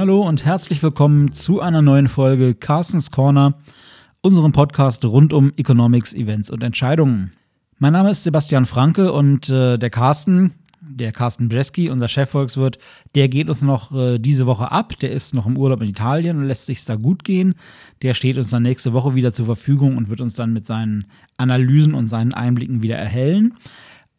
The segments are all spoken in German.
Hallo und herzlich willkommen zu einer neuen Folge Carstens Corner, unserem Podcast rund um Economics, Events und Entscheidungen. Mein Name ist Sebastian Franke und äh, der Carsten, der Carsten Bjeski, unser Chefvolkswirt, der geht uns noch äh, diese Woche ab. Der ist noch im Urlaub in Italien und lässt sich da gut gehen. Der steht uns dann nächste Woche wieder zur Verfügung und wird uns dann mit seinen Analysen und seinen Einblicken wieder erhellen.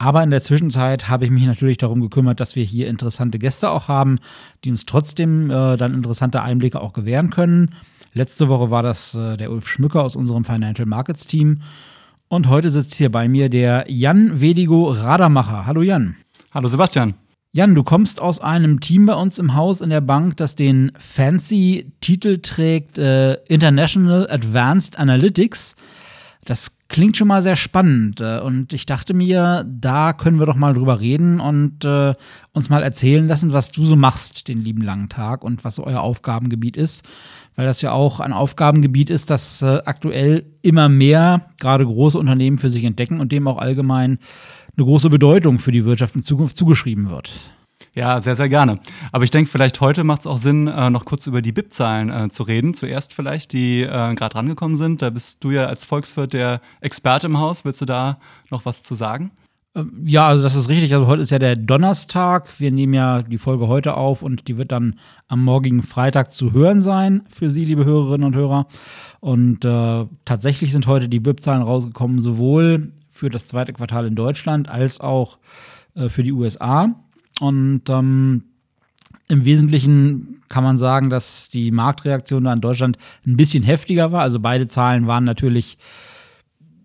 Aber in der Zwischenzeit habe ich mich natürlich darum gekümmert, dass wir hier interessante Gäste auch haben, die uns trotzdem äh, dann interessante Einblicke auch gewähren können. Letzte Woche war das äh, der Ulf Schmücker aus unserem Financial Markets Team. Und heute sitzt hier bei mir der Jan Wedigo Radermacher. Hallo Jan. Hallo Sebastian. Jan, du kommst aus einem Team bei uns im Haus in der Bank, das den fancy Titel trägt äh, International Advanced Analytics. Das klingt schon mal sehr spannend. Äh, und ich dachte mir, da können wir doch mal drüber reden und äh, uns mal erzählen lassen, was du so machst den lieben langen Tag und was so euer Aufgabengebiet ist. Weil das ja auch ein Aufgabengebiet ist, das äh, aktuell immer mehr, gerade große Unternehmen für sich entdecken und dem auch allgemein eine große Bedeutung für die Wirtschaft in Zukunft zugeschrieben wird. Ja, sehr, sehr gerne. Aber ich denke, vielleicht heute macht es auch Sinn, äh, noch kurz über die BIP-Zahlen äh, zu reden. Zuerst vielleicht, die äh, gerade rangekommen sind. Da bist du ja als Volkswirt der Experte im Haus. Willst du da noch was zu sagen? Ähm, ja, also das ist richtig. Also heute ist ja der Donnerstag. Wir nehmen ja die Folge heute auf und die wird dann am morgigen Freitag zu hören sein für Sie, liebe Hörerinnen und Hörer. Und äh, tatsächlich sind heute die BIP-Zahlen rausgekommen, sowohl für das zweite Quartal in Deutschland als auch äh, für die USA. Und ähm, im Wesentlichen kann man sagen, dass die Marktreaktion da in Deutschland ein bisschen heftiger war. Also beide Zahlen waren natürlich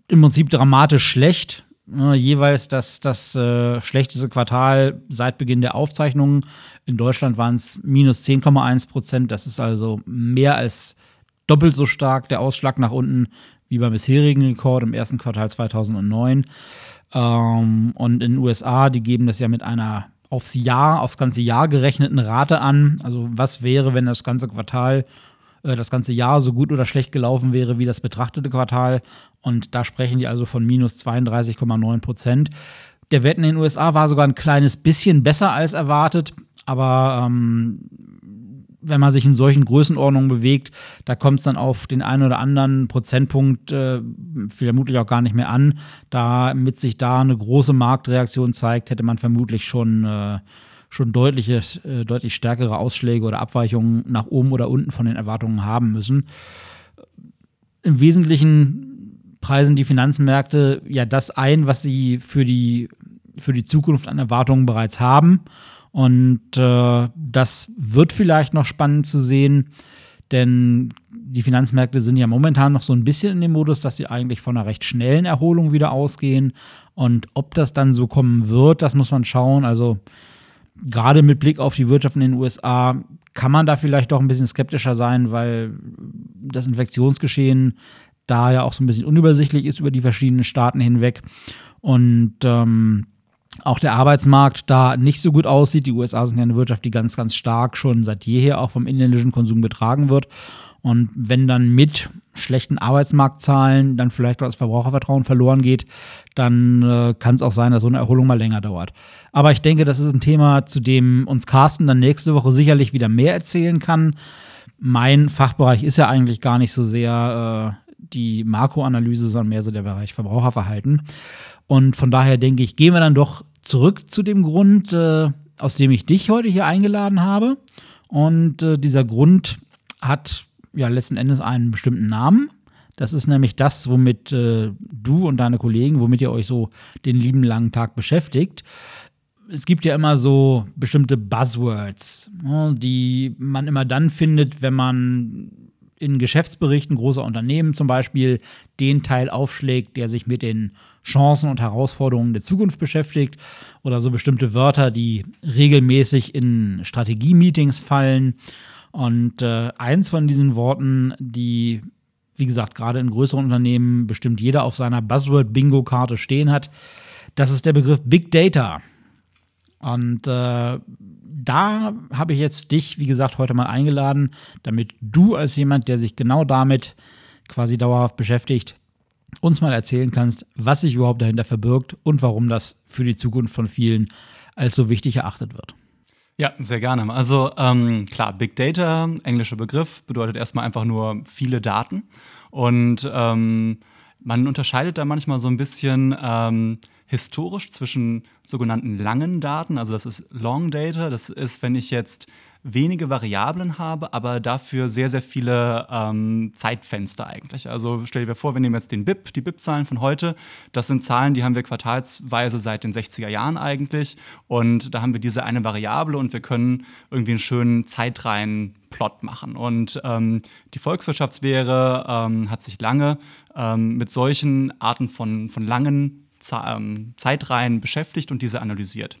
im Prinzip dramatisch schlecht. Äh, jeweils das, das äh, schlechteste Quartal seit Beginn der Aufzeichnungen. In Deutschland waren es minus 10,1 Prozent. Das ist also mehr als doppelt so stark der Ausschlag nach unten wie beim bisherigen Rekord im ersten Quartal 2009. Ähm, und in den USA, die geben das ja mit einer aufs Jahr, aufs ganze Jahr gerechneten Rate an. Also was wäre, wenn das ganze Quartal, äh, das ganze Jahr so gut oder schlecht gelaufen wäre wie das betrachtete Quartal. Und da sprechen die also von minus 32,9 Prozent. Der Wert in den USA war sogar ein kleines bisschen besser als erwartet, aber ähm, wenn man sich in solchen Größenordnungen bewegt, da kommt es dann auf den einen oder anderen Prozentpunkt äh, vermutlich auch gar nicht mehr an. Damit sich da eine große Marktreaktion zeigt, hätte man vermutlich schon, äh, schon deutliche, äh, deutlich stärkere Ausschläge oder Abweichungen nach oben oder unten von den Erwartungen haben müssen. Im Wesentlichen preisen die Finanzmärkte ja das ein, was sie für die, für die Zukunft an Erwartungen bereits haben. Und äh, das wird vielleicht noch spannend zu sehen, denn die Finanzmärkte sind ja momentan noch so ein bisschen in dem Modus, dass sie eigentlich von einer recht schnellen Erholung wieder ausgehen. Und ob das dann so kommen wird, das muss man schauen. Also gerade mit Blick auf die Wirtschaft in den USA kann man da vielleicht doch ein bisschen skeptischer sein, weil das Infektionsgeschehen da ja auch so ein bisschen unübersichtlich ist über die verschiedenen Staaten hinweg. Und ähm, auch der Arbeitsmarkt da nicht so gut aussieht. Die USA sind ja eine Wirtschaft, die ganz, ganz stark schon seit jeher auch vom inländischen Konsum getragen wird. Und wenn dann mit schlechten Arbeitsmarktzahlen dann vielleicht das Verbrauchervertrauen verloren geht, dann äh, kann es auch sein, dass so eine Erholung mal länger dauert. Aber ich denke, das ist ein Thema, zu dem uns Carsten dann nächste Woche sicherlich wieder mehr erzählen kann. Mein Fachbereich ist ja eigentlich gar nicht so sehr äh, die Makroanalyse, sondern mehr so der Bereich Verbraucherverhalten. Und von daher denke ich, gehen wir dann doch zurück zu dem Grund, äh, aus dem ich dich heute hier eingeladen habe. Und äh, dieser Grund hat ja letzten Endes einen bestimmten Namen. Das ist nämlich das, womit äh, du und deine Kollegen, womit ihr euch so den lieben langen Tag beschäftigt. Es gibt ja immer so bestimmte Buzzwords, ne, die man immer dann findet, wenn man in Geschäftsberichten großer Unternehmen zum Beispiel den Teil aufschlägt, der sich mit den Chancen und Herausforderungen der Zukunft beschäftigt oder so bestimmte Wörter, die regelmäßig in Strategie-Meetings fallen. Und äh, eins von diesen Worten, die, wie gesagt, gerade in größeren Unternehmen bestimmt jeder auf seiner Buzzword-Bingo-Karte stehen hat, das ist der Begriff Big Data. Und äh, da habe ich jetzt dich, wie gesagt, heute mal eingeladen, damit du als jemand, der sich genau damit quasi dauerhaft beschäftigt, uns mal erzählen kannst, was sich überhaupt dahinter verbirgt und warum das für die Zukunft von vielen als so wichtig erachtet wird. Ja, sehr gerne. Also ähm, klar, Big Data, englischer Begriff, bedeutet erstmal einfach nur viele Daten. Und ähm, man unterscheidet da manchmal so ein bisschen ähm, historisch zwischen sogenannten langen Daten, also das ist Long Data, das ist, wenn ich jetzt wenige Variablen habe, aber dafür sehr, sehr viele ähm, Zeitfenster eigentlich. Also stell dir vor, wir nehmen jetzt den BIP, die BIP-Zahlen von heute. Das sind Zahlen, die haben wir quartalsweise seit den 60er Jahren eigentlich. Und da haben wir diese eine Variable und wir können irgendwie einen schönen Zeitreihen-Plot machen. Und ähm, die Volkswirtschaftslehre ähm, hat sich lange ähm, mit solchen Arten von, von langen Zeitreihen beschäftigt und diese analysiert.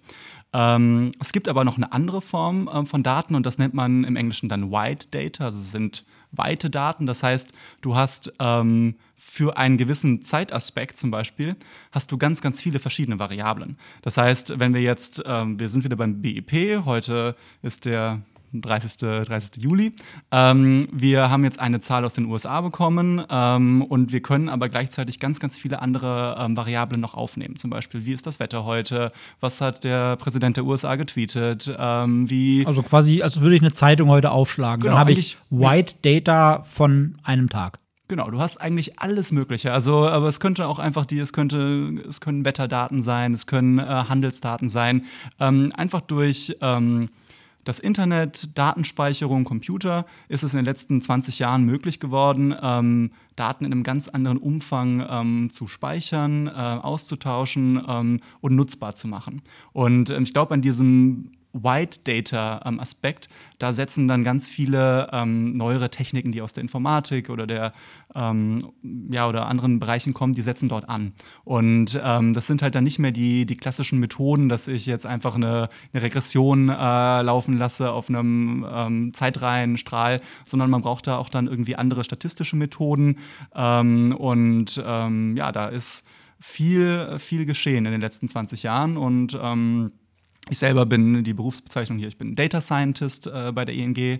Ähm, es gibt aber noch eine andere Form äh, von Daten und das nennt man im Englischen dann Wide Data, also sind weite Daten. Das heißt, du hast ähm, für einen gewissen Zeitaspekt zum Beispiel, hast du ganz, ganz viele verschiedene Variablen. Das heißt, wenn wir jetzt, ähm, wir sind wieder beim BIP, heute ist der 30. 30. Juli. Ähm, wir haben jetzt eine Zahl aus den USA bekommen ähm, und wir können aber gleichzeitig ganz, ganz viele andere ähm, Variablen noch aufnehmen. Zum Beispiel, wie ist das Wetter heute? Was hat der Präsident der USA getweetet? Ähm, wie also quasi, als würde ich eine Zeitung heute aufschlagen. Genau, Dann habe ich White Data von einem Tag. Genau, du hast eigentlich alles Mögliche. Also, aber es könnte auch einfach die, es könnte, es können Wetterdaten sein, es können äh, Handelsdaten sein. Ähm, einfach durch ähm, das Internet, Datenspeicherung, Computer ist es in den letzten 20 Jahren möglich geworden, ähm, Daten in einem ganz anderen Umfang ähm, zu speichern, äh, auszutauschen ähm, und nutzbar zu machen. Und ähm, ich glaube, an diesem White Data ähm, Aspekt, da setzen dann ganz viele ähm, neuere Techniken, die aus der Informatik oder der ähm, ja oder anderen Bereichen kommen, die setzen dort an. Und ähm, das sind halt dann nicht mehr die, die klassischen Methoden, dass ich jetzt einfach eine, eine Regression äh, laufen lasse auf einem ähm, Zeitreihenstrahl, sondern man braucht da auch dann irgendwie andere statistische Methoden. Ähm, und ja, da ist viel, viel geschehen in den letzten 20 Jahren und ich selber bin die Berufsbezeichnung hier, ich bin Data Scientist äh, bei der ING äh,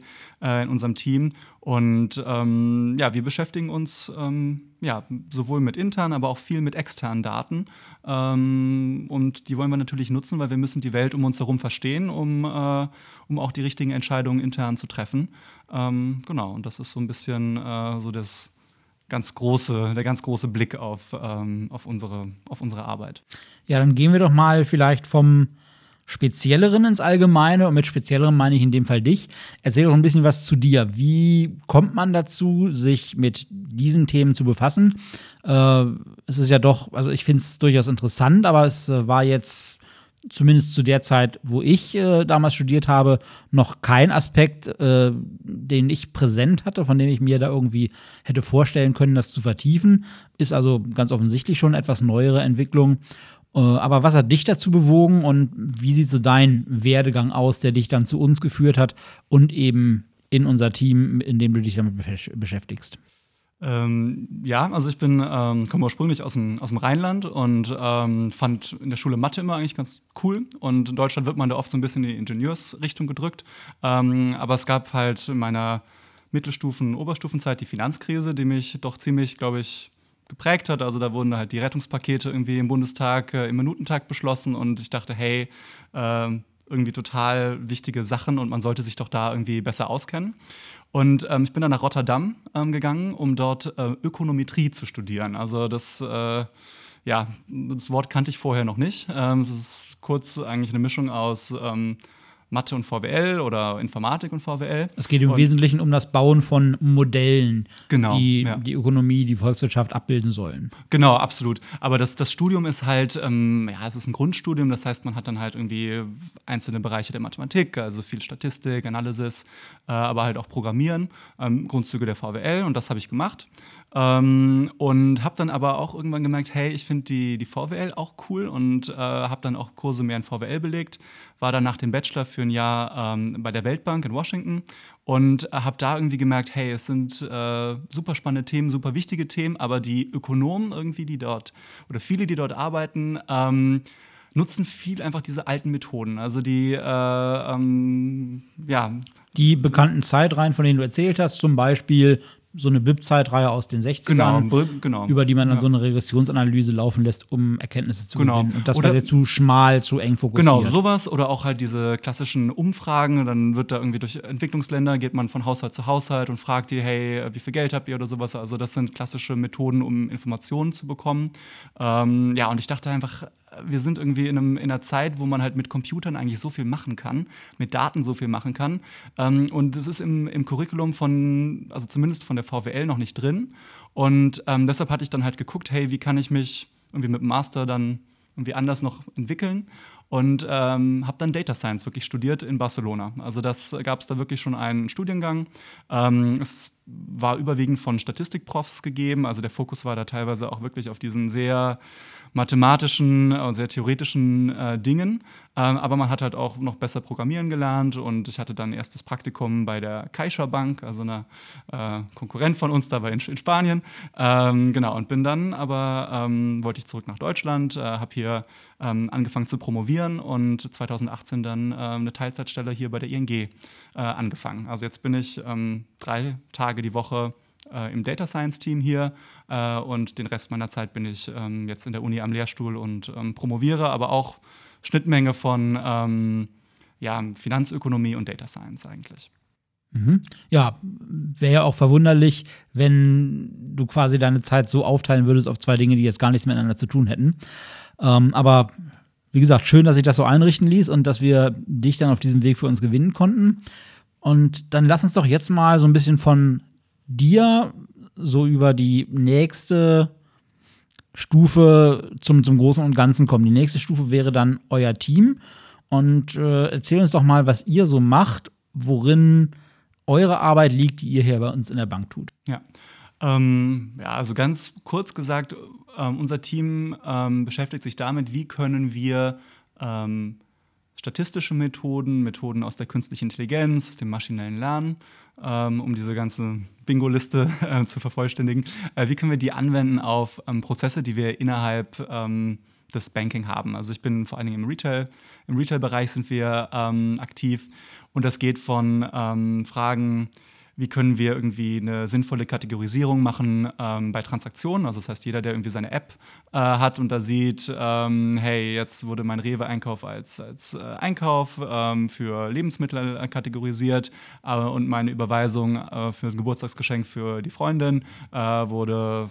in unserem Team. Und ähm, ja, wir beschäftigen uns ähm, ja, sowohl mit internen, aber auch viel mit externen Daten. Ähm, und die wollen wir natürlich nutzen, weil wir müssen die Welt um uns herum verstehen, um, äh, um auch die richtigen Entscheidungen intern zu treffen. Ähm, genau, und das ist so ein bisschen äh, so das ganz große, der ganz große Blick auf, ähm, auf, unsere, auf unsere Arbeit. Ja, dann gehen wir doch mal vielleicht vom Spezielleren ins Allgemeine und mit Speziellerem meine ich in dem Fall dich. Erzähl doch ein bisschen was zu dir. Wie kommt man dazu, sich mit diesen Themen zu befassen? Äh, es ist ja doch, also ich finde es durchaus interessant, aber es äh, war jetzt zumindest zu der Zeit, wo ich äh, damals studiert habe, noch kein Aspekt, äh, den ich präsent hatte, von dem ich mir da irgendwie hätte vorstellen können, das zu vertiefen. Ist also ganz offensichtlich schon etwas neuere Entwicklung. Äh, aber was hat dich dazu bewogen und wie sieht so dein Werdegang aus, der dich dann zu uns geführt hat und eben in unser Team, in dem du dich damit beschäftigst? Ähm, ja, also ich bin, ähm, komme ursprünglich aus dem, aus dem Rheinland und ähm, fand in der Schule Mathe immer eigentlich ganz cool. Und in Deutschland wird man da oft so ein bisschen in die Ingenieursrichtung gedrückt. Ähm, aber es gab halt in meiner Mittelstufen-, Oberstufenzeit die Finanzkrise, die mich doch ziemlich, glaube ich, geprägt hat. Also da wurden halt die Rettungspakete irgendwie im Bundestag äh, im Minutentag beschlossen und ich dachte, hey, äh, irgendwie total wichtige Sachen und man sollte sich doch da irgendwie besser auskennen. Und ähm, ich bin dann nach Rotterdam ähm, gegangen, um dort äh, Ökonometrie zu studieren. Also das äh, ja, das Wort kannte ich vorher noch nicht. Ähm, es ist kurz eigentlich eine Mischung aus ähm, Mathe und VWL oder Informatik und VWL. Es geht im und Wesentlichen um das Bauen von Modellen, genau, die ja. die Ökonomie, die Volkswirtschaft abbilden sollen. Genau, absolut. Aber das, das Studium ist halt, ähm, ja, es ist ein Grundstudium, das heißt, man hat dann halt irgendwie einzelne Bereiche der Mathematik, also viel Statistik, Analysis, äh, aber halt auch Programmieren, ähm, Grundzüge der VWL und das habe ich gemacht. Ähm, und habe dann aber auch irgendwann gemerkt, hey, ich finde die, die VWL auch cool und äh, habe dann auch Kurse mehr in VWL belegt. War dann nach dem Bachelor für ein Jahr ähm, bei der Weltbank in Washington und äh, habe da irgendwie gemerkt, hey, es sind äh, super spannende Themen, super wichtige Themen, aber die Ökonomen irgendwie, die dort oder viele, die dort arbeiten, ähm, nutzen viel einfach diese alten Methoden. Also die, äh, ähm, ja. Die bekannten Zeitreihen, von denen du erzählt hast, zum Beispiel so eine BIP-Zeitreihe aus den 60ern, genau, genau. über die man dann ja. so eine Regressionsanalyse laufen lässt, um Erkenntnisse zu genau. gewinnen. Und das wäre zu schmal, zu eng fokussiert. Genau, sowas oder auch halt diese klassischen Umfragen. Dann wird da irgendwie durch Entwicklungsländer, geht man von Haushalt zu Haushalt und fragt die, hey, wie viel Geld habt ihr oder sowas. Also das sind klassische Methoden, um Informationen zu bekommen. Ähm, ja, und ich dachte einfach, wir sind irgendwie in, einem, in, einer Zeit, wo man halt mit Computern eigentlich so viel machen kann, mit Daten so viel machen kann. Ähm, und es ist im, im Curriculum von, also zumindest von der VWL noch nicht drin. Und ähm, deshalb hatte ich dann halt geguckt, hey, wie kann ich mich irgendwie mit dem Master dann irgendwie anders noch entwickeln und ähm, habe dann Data Science wirklich studiert in Barcelona. Also das gab es da wirklich schon einen Studiengang. Ähm, es war überwiegend von Statistikprofs gegeben, also der Fokus war da teilweise auch wirklich auf diesen sehr mathematischen und sehr theoretischen äh, Dingen. Ähm, aber man hat halt auch noch besser programmieren gelernt und ich hatte dann erstes Praktikum bei der Caixa Bank, also einer äh, Konkurrent von uns, da war in, in Spanien. Ähm, genau, und bin dann aber, ähm, wollte ich zurück nach Deutschland, äh, habe hier ähm, angefangen zu promovieren und 2018 dann äh, eine Teilzeitstelle hier bei der ING äh, angefangen. Also jetzt bin ich ähm, drei Tage die Woche äh, im Data Science Team hier äh, und den Rest meiner Zeit bin ich ähm, jetzt in der Uni am Lehrstuhl und ähm, promoviere, aber auch Schnittmenge von ähm, ja, Finanzökonomie und Data Science eigentlich. Mhm. Ja, wäre ja auch verwunderlich, wenn du quasi deine Zeit so aufteilen würdest auf zwei Dinge, die jetzt gar nichts miteinander zu tun hätten. Ähm, aber wie gesagt, schön, dass sich das so einrichten ließ und dass wir dich dann auf diesem Weg für uns gewinnen konnten. Und dann lass uns doch jetzt mal so ein bisschen von dir so über die nächste Stufe zum, zum Großen und Ganzen kommen. Die nächste Stufe wäre dann euer Team. Und äh, erzähl uns doch mal, was ihr so macht, worin eure Arbeit liegt, die ihr hier bei uns in der Bank tut. Ja, ähm, ja also ganz kurz gesagt, ähm, unser Team ähm, beschäftigt sich damit, wie können wir ähm, statistische Methoden, Methoden aus der künstlichen Intelligenz, aus dem maschinellen Lernen, ähm, um diese ganze Bingo-Liste äh, zu vervollständigen. Äh, wie können wir die anwenden auf ähm, Prozesse, die wir innerhalb des Banking haben? Also ich bin vor allen Dingen im Retail. Im Retail-Bereich sind wir ähm, aktiv und das geht von ähm, Fragen, wie können wir irgendwie eine sinnvolle Kategorisierung machen ähm, bei Transaktionen. Also das heißt, jeder, der irgendwie seine App äh, hat und da sieht, ähm, hey, jetzt wurde mein Rewe-Einkauf als, als äh, Einkauf ähm, für Lebensmittel äh, kategorisiert äh, und meine Überweisung äh, für ein Geburtstagsgeschenk für die Freundin äh, wurde,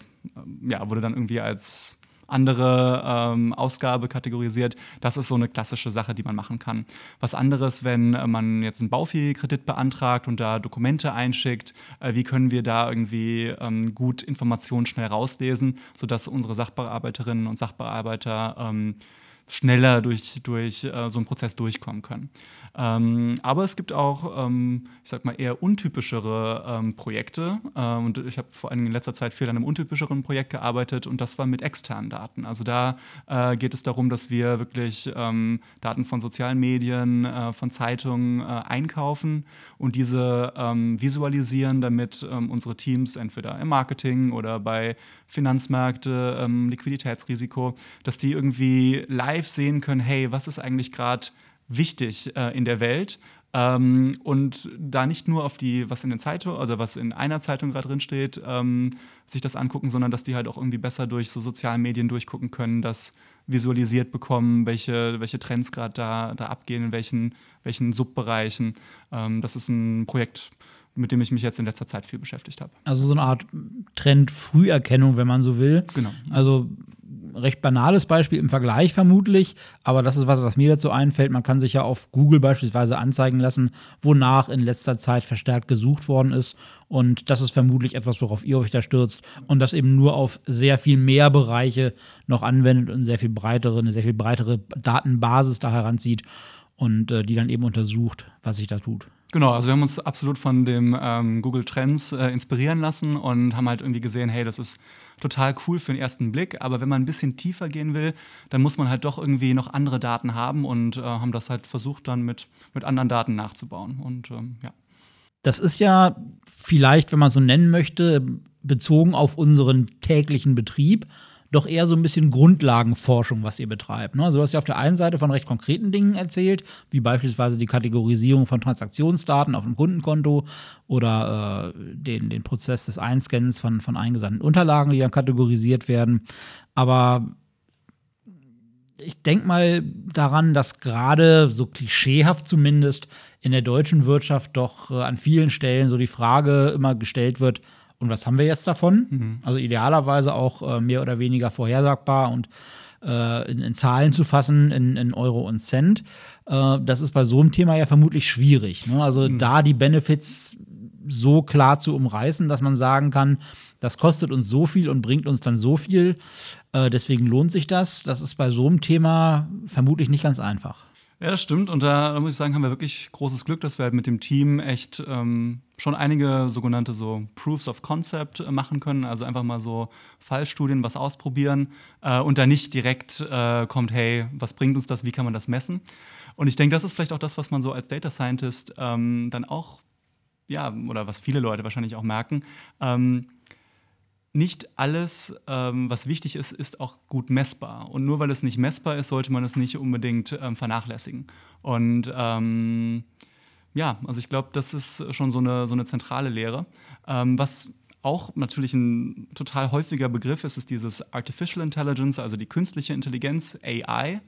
ja, wurde dann irgendwie als andere ähm, Ausgabe kategorisiert. Das ist so eine klassische Sache, die man machen kann. Was anderes, wenn äh, man jetzt einen Baufehlkredit beantragt und da Dokumente einschickt, äh, wie können wir da irgendwie ähm, gut Informationen schnell rauslesen, sodass unsere Sachbearbeiterinnen und Sachbearbeiter ähm, schneller durch, durch äh, so einen Prozess durchkommen können. Ähm, aber es gibt auch, ähm, ich sag mal, eher untypischere ähm, Projekte. Äh, und ich habe vor allem in letzter Zeit viel an einem untypischeren Projekt gearbeitet und das war mit externen Daten. Also da äh, geht es darum, dass wir wirklich ähm, Daten von sozialen Medien, äh, von Zeitungen äh, einkaufen und diese ähm, visualisieren, damit ähm, unsere Teams entweder im Marketing oder bei Finanzmärkte, Liquiditätsrisiko, dass die irgendwie live sehen können, hey, was ist eigentlich gerade wichtig äh, in der Welt. Ähm, und da nicht nur auf die, was in den Zeitungen, also was in einer Zeitung gerade drin steht, ähm, sich das angucken, sondern dass die halt auch irgendwie besser durch so sozialen Medien durchgucken können, das visualisiert bekommen, welche, welche Trends gerade da, da abgehen, in welchen, welchen Subbereichen. Ähm, das ist ein Projekt, mit dem ich mich jetzt in letzter Zeit viel beschäftigt habe. Also so eine Art Trend-Früherkennung, wenn man so will. Genau. Also recht banales Beispiel im Vergleich vermutlich, aber das ist was, was mir dazu einfällt. Man kann sich ja auf Google beispielsweise anzeigen lassen, wonach in letzter Zeit verstärkt gesucht worden ist. Und das ist vermutlich etwas, worauf ihr euch da stürzt und das eben nur auf sehr viel mehr Bereiche noch anwendet und sehr viel breitere, eine sehr viel breitere Datenbasis da heranzieht und äh, die dann eben untersucht, was sich da tut. Genau, also wir haben uns absolut von dem ähm, Google Trends äh, inspirieren lassen und haben halt irgendwie gesehen, hey, das ist total cool für den ersten Blick, aber wenn man ein bisschen tiefer gehen will, dann muss man halt doch irgendwie noch andere Daten haben und äh, haben das halt versucht dann mit, mit anderen Daten nachzubauen und ähm, ja. Das ist ja vielleicht, wenn man so nennen möchte, bezogen auf unseren täglichen Betrieb doch eher so ein bisschen Grundlagenforschung, was ihr betreibt. Ne? Also du hast ja auf der einen Seite von recht konkreten Dingen erzählt, wie beispielsweise die Kategorisierung von Transaktionsdaten auf dem Kundenkonto oder äh, den, den Prozess des Einscannens von, von eingesandten Unterlagen, die dann kategorisiert werden. Aber ich denke mal daran, dass gerade so klischeehaft zumindest in der deutschen Wirtschaft doch äh, an vielen Stellen so die Frage immer gestellt wird, und was haben wir jetzt davon? Mhm. Also idealerweise auch äh, mehr oder weniger vorhersagbar und äh, in, in, Zahlen zu fassen, in, in Euro und Cent. Äh, das ist bei so einem Thema ja vermutlich schwierig. Ne? Also mhm. da die Benefits so klar zu umreißen, dass man sagen kann, das kostet uns so viel und bringt uns dann so viel. Äh, deswegen lohnt sich das. Das ist bei so einem Thema vermutlich nicht ganz einfach. Ja, das stimmt. Und da, da, muss ich sagen, haben wir wirklich großes Glück, dass wir halt mit dem Team echt ähm, schon einige sogenannte so Proofs of Concept äh, machen können. Also einfach mal so Fallstudien, was ausprobieren äh, und da nicht direkt äh, kommt, hey, was bringt uns das, wie kann man das messen? Und ich denke, das ist vielleicht auch das, was man so als Data Scientist ähm, dann auch, ja, oder was viele Leute wahrscheinlich auch merken. Ähm, nicht alles, ähm, was wichtig ist, ist auch gut messbar. Und nur weil es nicht messbar ist, sollte man es nicht unbedingt ähm, vernachlässigen. Und ähm, ja, also ich glaube, das ist schon so eine, so eine zentrale Lehre. Ähm, was auch natürlich ein total häufiger Begriff ist, ist dieses Artificial Intelligence, also die künstliche Intelligenz, AI.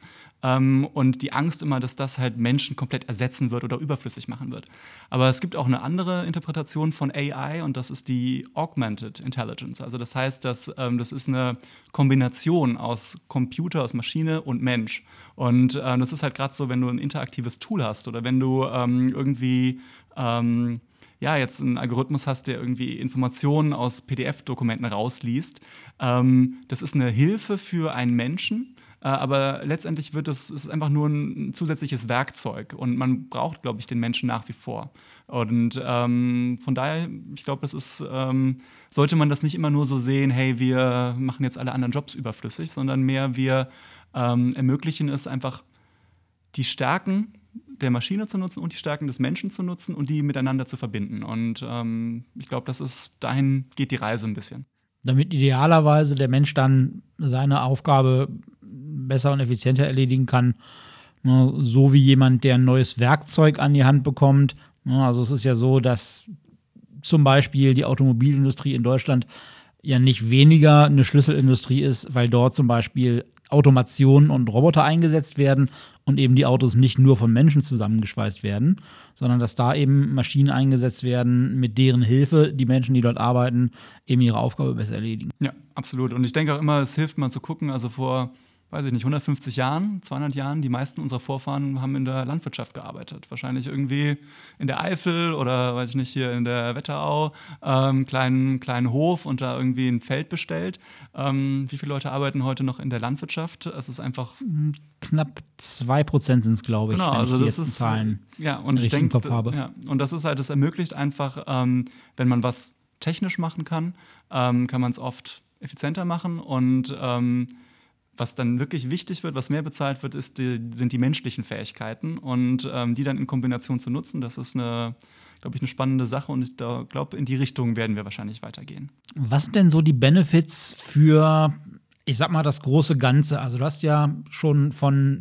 Ähm, und die Angst immer, dass das halt Menschen komplett ersetzen wird oder überflüssig machen wird. Aber es gibt auch eine andere Interpretation von AI und das ist die Augmented Intelligence. Also das heißt, dass ähm, das ist eine Kombination aus Computer, aus Maschine und Mensch. Und äh, das ist halt gerade so, wenn du ein interaktives Tool hast oder wenn du ähm, irgendwie ähm, ja, jetzt einen Algorithmus hast, der irgendwie Informationen aus PDF-Dokumenten rausliest. Ähm, das ist eine Hilfe für einen Menschen, äh, aber letztendlich wird es ist einfach nur ein zusätzliches Werkzeug und man braucht, glaube ich, den Menschen nach wie vor. Und ähm, von daher, ich glaube, das ist, ähm, sollte man das nicht immer nur so sehen, hey, wir machen jetzt alle anderen Jobs überflüssig, sondern mehr wir ähm, ermöglichen es einfach, die Stärken der Maschine zu nutzen und die Stärken des Menschen zu nutzen und die miteinander zu verbinden. Und ähm, ich glaube, das ist, dahin geht die Reise ein bisschen. Damit idealerweise der Mensch dann seine Aufgabe besser und effizienter erledigen kann, ne, so wie jemand, der ein neues Werkzeug an die Hand bekommt. Ne, also es ist ja so, dass zum Beispiel die Automobilindustrie in Deutschland ja nicht weniger eine Schlüsselindustrie ist, weil dort zum Beispiel Automation und Roboter eingesetzt werden und eben die Autos nicht nur von Menschen zusammengeschweißt werden, sondern dass da eben Maschinen eingesetzt werden, mit deren Hilfe die Menschen, die dort arbeiten, eben ihre Aufgabe besser erledigen. Ja, absolut. Und ich denke auch immer, es hilft mal zu gucken, also vor weiß ich nicht, 150 Jahren, 200 Jahren, die meisten unserer Vorfahren haben in der Landwirtschaft gearbeitet. Wahrscheinlich irgendwie in der Eifel oder, weiß ich nicht, hier in der Wetterau, ähm, kleinen, kleinen Hof und da irgendwie ein Feld bestellt. Ähm, wie viele Leute arbeiten heute noch in der Landwirtschaft? Es ist einfach. Knapp 2% sind es, glaube ich, genau, wenn also ich die das ist, Zahlen ja, und ich denke, ja, und das ist halt, das ermöglicht einfach, ähm, wenn man was technisch machen kann, ähm, kann man es oft effizienter machen und ähm, was dann wirklich wichtig wird, was mehr bezahlt wird, ist die, sind die menschlichen Fähigkeiten und ähm, die dann in Kombination zu nutzen, das ist eine, glaube ich, eine spannende Sache und ich glaube, in die Richtung werden wir wahrscheinlich weitergehen. Was sind denn so die Benefits für, ich sag mal, das große Ganze? Also du hast ja schon von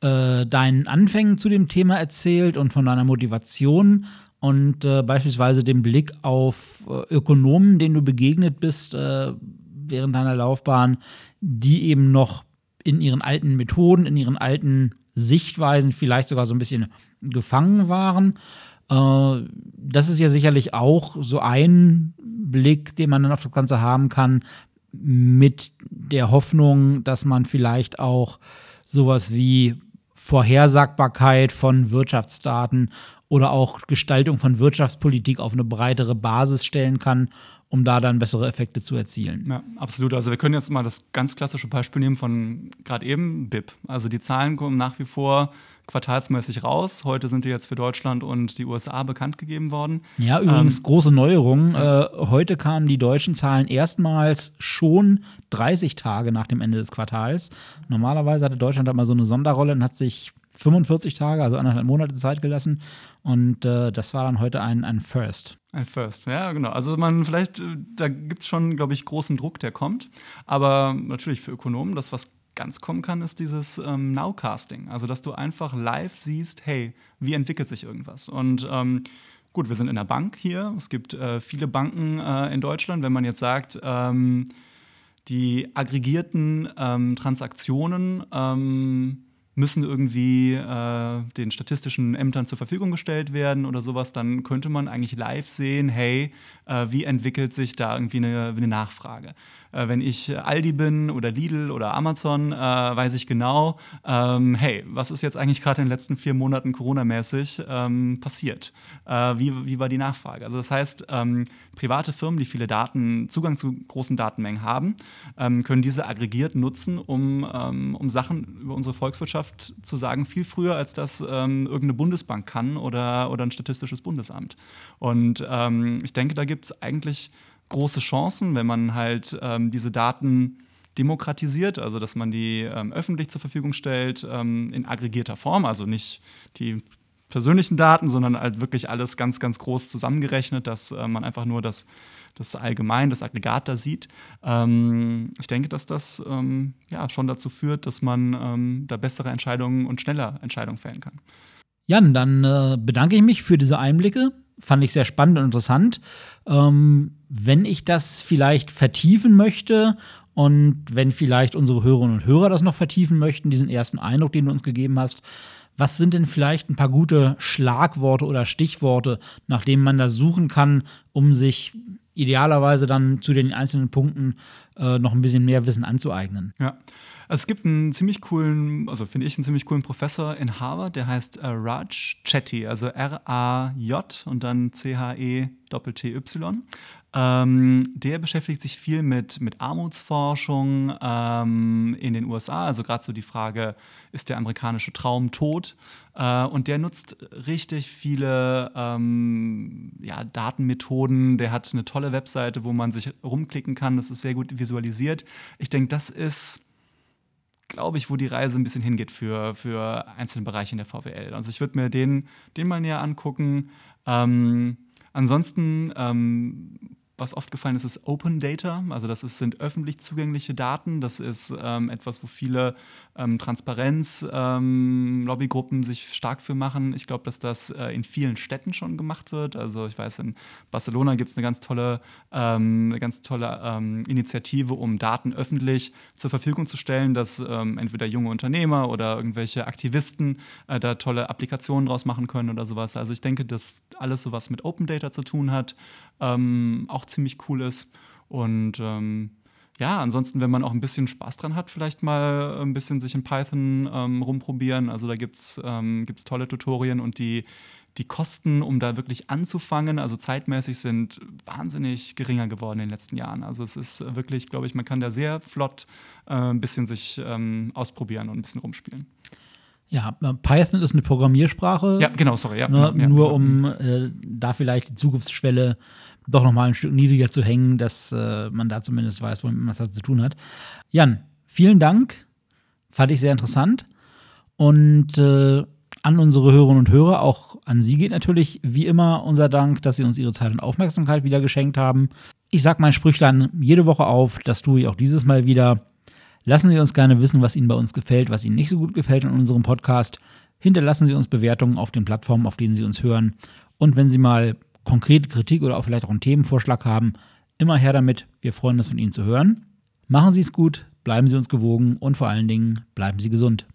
äh, deinen Anfängen zu dem Thema erzählt und von deiner Motivation und äh, beispielsweise dem Blick auf äh, Ökonomen, denen du begegnet bist äh, während deiner Laufbahn, die eben noch in ihren alten Methoden, in ihren alten Sichtweisen vielleicht sogar so ein bisschen gefangen waren. Äh, das ist ja sicherlich auch so ein Blick, den man dann auf das Ganze haben kann, mit der Hoffnung, dass man vielleicht auch sowas wie Vorhersagbarkeit von Wirtschaftsdaten oder auch Gestaltung von Wirtschaftspolitik auf eine breitere Basis stellen kann um da dann bessere Effekte zu erzielen. Ja, absolut. Also wir können jetzt mal das ganz klassische Beispiel nehmen von gerade eben BIP. Also die Zahlen kommen nach wie vor quartalsmäßig raus. Heute sind die jetzt für Deutschland und die USA bekannt gegeben worden. Ja, übrigens ähm, große Neuerung. Äh, heute kamen die deutschen Zahlen erstmals schon 30 Tage nach dem Ende des Quartals. Normalerweise hatte Deutschland da mal so eine Sonderrolle und hat sich 45 Tage, also anderthalb Monate Zeit gelassen. Und äh, das war dann heute ein, ein First. Ein First, ja, genau. Also man vielleicht, äh, da gibt es schon, glaube ich, großen Druck, der kommt. Aber natürlich für Ökonomen, das, was ganz kommen kann, ist dieses ähm, Nowcasting. Also, dass du einfach live siehst, hey, wie entwickelt sich irgendwas? Und ähm, gut, wir sind in der Bank hier. Es gibt äh, viele Banken äh, in Deutschland. Wenn man jetzt sagt, ähm, die aggregierten ähm, Transaktionen ähm, müssen irgendwie äh, den statistischen Ämtern zur Verfügung gestellt werden oder sowas, dann könnte man eigentlich live sehen, hey, äh, wie entwickelt sich da irgendwie eine, eine Nachfrage. Äh, wenn ich Aldi bin oder Lidl oder Amazon, äh, weiß ich genau, ähm, hey, was ist jetzt eigentlich gerade in den letzten vier Monaten Corona-mäßig ähm, passiert? Äh, wie, wie war die Nachfrage? Also das heißt, ähm, private Firmen, die viele Daten, Zugang zu großen Datenmengen haben, ähm, können diese aggregiert nutzen, um, ähm, um Sachen über unsere Volkswirtschaft zu sagen, viel früher, als das ähm, irgendeine Bundesbank kann oder, oder ein statistisches Bundesamt. Und ich denke, da gibt es eigentlich große Chancen, wenn man halt ähm, diese Daten demokratisiert, also dass man die ähm, öffentlich zur Verfügung stellt, ähm, in aggregierter Form, also nicht die persönlichen Daten, sondern halt wirklich alles ganz, ganz groß zusammengerechnet, dass äh, man einfach nur das, das Allgemein, das Aggregat da sieht. Ähm, ich denke, dass das ähm, ja, schon dazu führt, dass man ähm, da bessere Entscheidungen und schneller Entscheidungen fällen kann. Jan, dann äh, bedanke ich mich für diese Einblicke fand ich sehr spannend und interessant. Ähm, wenn ich das vielleicht vertiefen möchte und wenn vielleicht unsere Hörerinnen und Hörer das noch vertiefen möchten, diesen ersten Eindruck, den du uns gegeben hast, was sind denn vielleicht ein paar gute Schlagworte oder Stichworte, nach denen man da suchen kann, um sich idealerweise dann zu den einzelnen Punkten äh, noch ein bisschen mehr Wissen anzueignen? Ja. Es gibt einen ziemlich coolen, also finde ich einen ziemlich coolen Professor in Harvard, der heißt äh, Raj Chetty, also R-A-J und dann C-H-E-T-T-Y. Ähm, der beschäftigt sich viel mit, mit Armutsforschung ähm, in den USA, also gerade so die Frage, ist der amerikanische Traum tot? Äh, und der nutzt richtig viele ähm, ja, Datenmethoden. Der hat eine tolle Webseite, wo man sich rumklicken kann. Das ist sehr gut visualisiert. Ich denke, das ist glaube ich, wo die Reise ein bisschen hingeht für, für einzelne Bereiche in der VWL. Also ich würde mir den, den mal näher angucken. Ähm, ansonsten ähm, was oft gefallen ist, ist Open Data. Also das ist, sind öffentlich zugängliche Daten. Das ist ähm, etwas, wo viele ähm, Transparenz-Lobbygruppen ähm, sich stark für machen. Ich glaube, dass das äh, in vielen Städten schon gemacht wird. Also ich weiß, in Barcelona gibt es eine ganz tolle, ähm, eine ganz tolle ähm, Initiative, um Daten öffentlich zur Verfügung zu stellen, dass ähm, entweder junge Unternehmer oder irgendwelche Aktivisten äh, da tolle Applikationen draus machen können oder sowas. Also ich denke, dass alles so was mit Open Data zu tun hat, auch auch ziemlich cool ist. Und ähm, ja, ansonsten, wenn man auch ein bisschen Spaß dran hat, vielleicht mal ein bisschen sich in Python ähm, rumprobieren. Also da gibt es ähm, tolle Tutorien und die, die Kosten, um da wirklich anzufangen, also zeitmäßig, sind wahnsinnig geringer geworden in den letzten Jahren. Also es ist wirklich, glaube ich, man kann da sehr flott äh, ein bisschen sich ähm, ausprobieren und ein bisschen rumspielen. Ja, Python ist eine Programmiersprache. Ja, genau, sorry. Ja, ne, ja, nur genau. um äh, da vielleicht die Zukunftsschwelle doch noch mal ein Stück niedriger zu hängen, dass äh, man da zumindest weiß, womit man es zu tun hat. Jan, vielen Dank. Fand ich sehr interessant. Und äh, an unsere Hörerinnen und Hörer, auch an Sie geht natürlich wie immer unser Dank, dass Sie uns Ihre Zeit und Aufmerksamkeit wieder geschenkt haben. Ich sage mein Sprüchlein jede Woche auf, das tue ich auch dieses Mal wieder. Lassen Sie uns gerne wissen, was Ihnen bei uns gefällt, was Ihnen nicht so gut gefällt in unserem Podcast. Hinterlassen Sie uns Bewertungen auf den Plattformen, auf denen Sie uns hören. Und wenn Sie mal konkrete Kritik oder auch vielleicht auch einen Themenvorschlag haben, immer her damit. Wir freuen uns von Ihnen zu hören. Machen Sie es gut, bleiben Sie uns gewogen und vor allen Dingen bleiben Sie gesund.